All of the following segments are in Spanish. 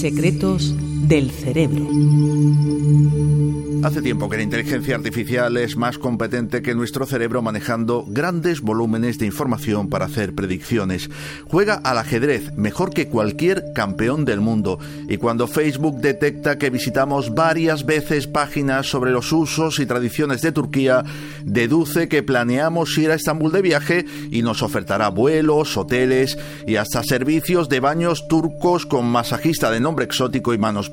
Secretos del cerebro. Hace tiempo que la inteligencia artificial es más competente que nuestro cerebro manejando grandes volúmenes de información para hacer predicciones. Juega al ajedrez mejor que cualquier campeón del mundo y cuando Facebook detecta que visitamos varias veces páginas sobre los usos y tradiciones de Turquía, deduce que planeamos ir a Estambul de viaje y nos ofertará vuelos, hoteles y hasta servicios de baños turcos con masajista de nombre exótico y manos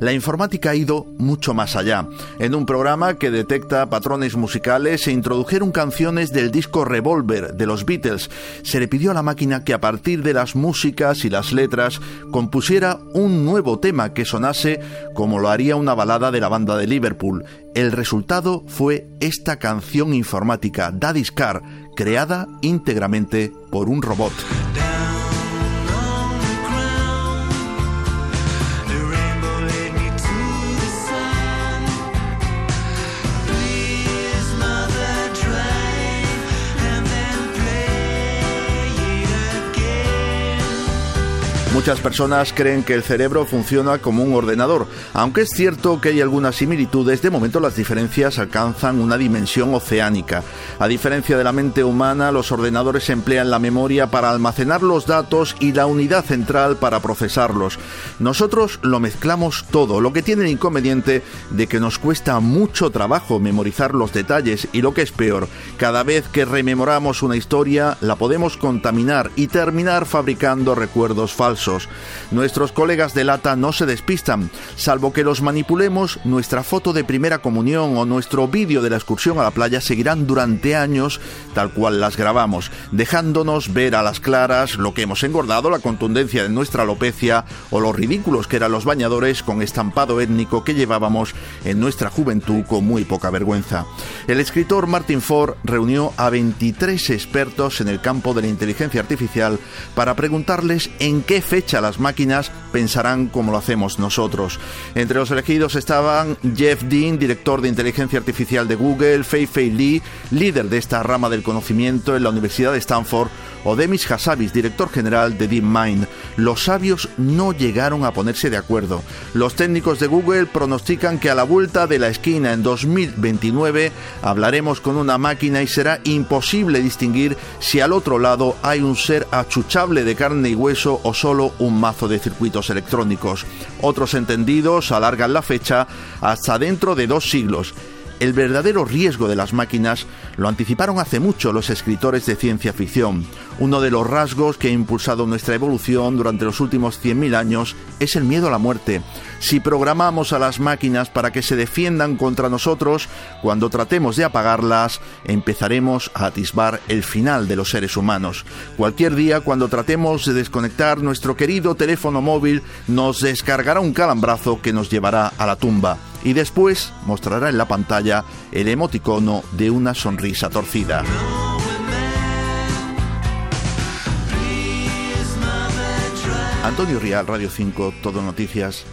La informática ha ido mucho más allá en un programa que detecta patrones musicales se introdujeron canciones del disco Revolver de los Beatles. Se le pidió a la máquina que a partir de las músicas y las letras compusiera un nuevo tema que sonase como lo haría una balada de la banda de Liverpool. El resultado fue esta canción informática, Daddy's Car, creada íntegramente por un robot. Muchas personas creen que el cerebro funciona como un ordenador, aunque es cierto que hay algunas similitudes, de momento las diferencias alcanzan una dimensión oceánica. A diferencia de la mente humana, los ordenadores emplean la memoria para almacenar los datos y la unidad central para procesarlos. Nosotros lo mezclamos todo, lo que tiene el inconveniente de que nos cuesta mucho trabajo memorizar los detalles y lo que es peor, cada vez que rememoramos una historia la podemos contaminar y terminar fabricando recuerdos falsos. Nuestros colegas de lata no se despistan, salvo que los manipulemos, nuestra foto de primera comunión o nuestro vídeo de la excursión a la playa seguirán durante años tal cual las grabamos, dejándonos ver a las claras lo que hemos engordado, la contundencia de nuestra alopecia o los ridículos que eran los bañadores con estampado étnico que llevábamos en nuestra juventud con muy poca vergüenza. El escritor Martin Ford reunió a 23 expertos en el campo de la inteligencia artificial para preguntarles en qué fecha las máquinas pensarán como lo hacemos nosotros. Entre los elegidos estaban Jeff Dean, director de inteligencia artificial de Google, Fei Fei Li, líder de esta rama del conocimiento en la Universidad de Stanford, o Demis Hassabis, director general de DeepMind. Los sabios no llegaron a ponerse de acuerdo. Los técnicos de Google pronostican que a la vuelta de la esquina en 2029 hablaremos con una máquina y será imposible distinguir si al otro lado hay un ser achuchable de carne y hueso o solo un mazo de circuitos electrónicos. Otros entendidos alargan la fecha hasta dentro de dos siglos. El verdadero riesgo de las máquinas lo anticiparon hace mucho los escritores de ciencia ficción. Uno de los rasgos que ha impulsado nuestra evolución durante los últimos 100.000 años es el miedo a la muerte. Si programamos a las máquinas para que se defiendan contra nosotros, cuando tratemos de apagarlas, empezaremos a atisbar el final de los seres humanos. Cualquier día, cuando tratemos de desconectar nuestro querido teléfono móvil, nos descargará un calambrazo que nos llevará a la tumba y después mostrará en la pantalla el emoticono de una sonrisa torcida. Antonio Rial, Radio 5, Todo Noticias.